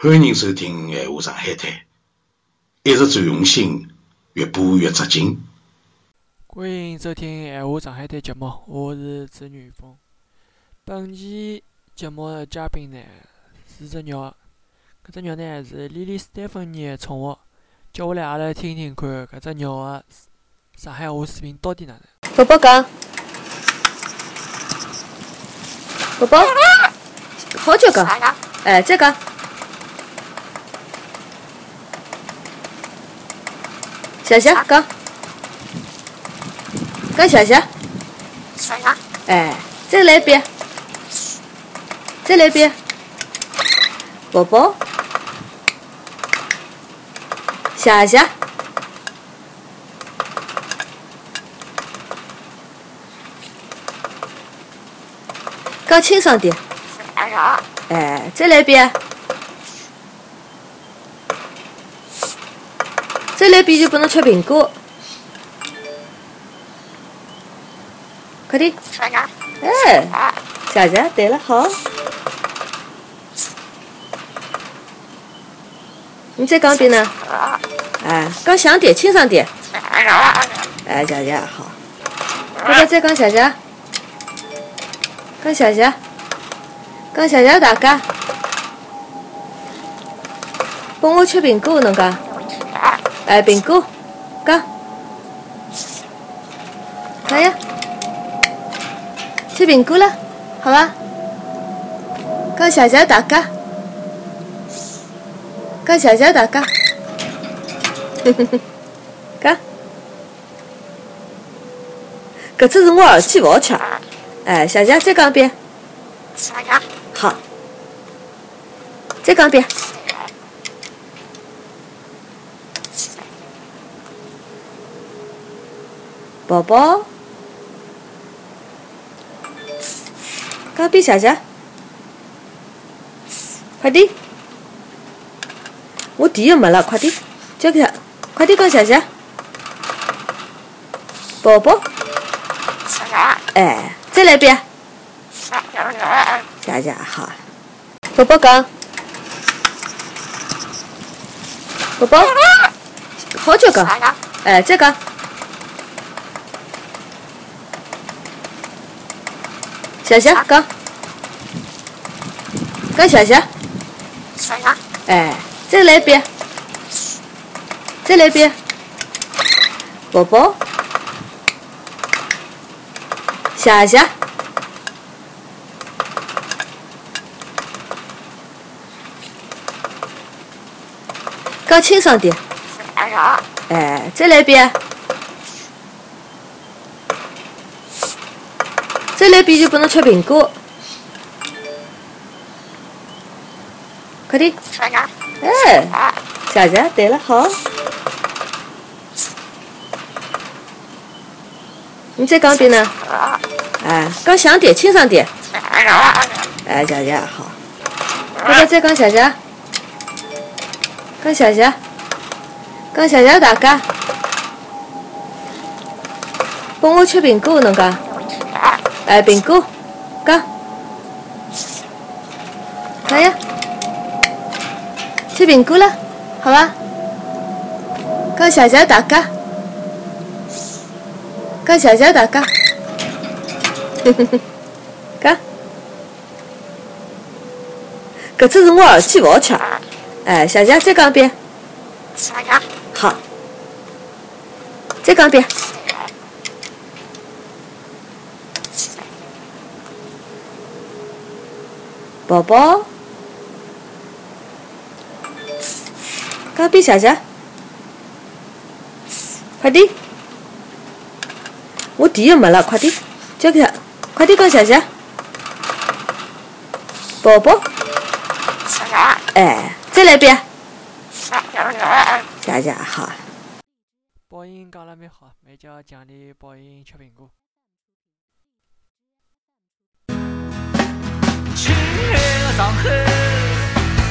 欢迎收听《闲话上海滩》，一直最用心，越播越扎劲。欢迎收听《闲话上海滩》节目，我是朱元峰。本期节目的嘉宾呢是只鸟，搿只鸟呢是莉莉斯蒂芬妮的宠物。接下来阿拉听听看搿只鸟的上海话水平到底哪能。宝宝讲，宝宝，好久讲，哎，再讲，谢谢讲，讲谢谢，哎，再来一遍，再来一遍，宝宝，谢谢。讲清爽点。哎，再来一遍。再来一遍就拨侬吃苹果。快点。哎，谢谢。对了，好。你再讲一遍呢？哎，讲响点，清爽点。哎，谢谢，好。宝宝再讲谢谢。讲谢谢，讲谢谢大家，帮我吃苹果，侬讲？哎，苹果，讲，来呀，吃苹果了，好吧？讲谢谢大家，讲谢谢大家，哼哼哼，讲，搿次是我耳机勿好吃。哎，谢谢，再讲一遍。好，再讲一遍。宝宝，讲遍谢谢，快点！我电又没了，快点，交给他，快点讲谢谢。宝宝，哎。再来一遍，谢谢，好。宝宝讲，宝宝，好久讲，哎，再讲，谢谢，讲，讲谢谢，哎，再来一遍，再来一遍，宝宝。谢谢。讲清爽点。哎，再来一遍。再来一遍就不能吃苹果。快点。哎，谢谢。对了，好。你再讲点呢？哎，讲响点，清爽点。哎，谢谢，好。宝宝再讲谢谢，讲谢谢，讲谢谢大家，帮我吃苹果，侬讲？哎，苹果，讲。来呀，吃苹果了，好吧？讲谢谢大家。讲谢谢大家，哼哼哼，讲，搿次是我耳机勿好吃，哎，谢谢，再讲一遍，好，再讲一遍，宝宝，讲遍谢谢，快点。我电也没了，快点，交给他，快点讲谢谢，宝宝，哎，再来一遍，谢谢，好。宝英讲了蛮好，没叫奖励宝英吃苹果。上海，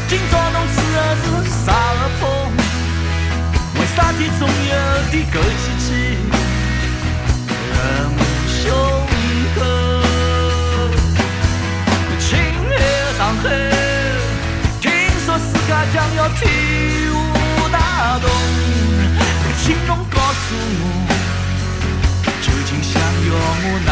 今朝侬吃的是啥个风？为啥体总有点枸杞气？胸口，亲爱的上海，听说世界将要体无大动。请侬告诉我，究竟想要我哪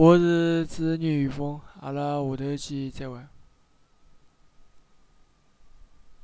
我是织女雨峰，阿拉下头去，再会。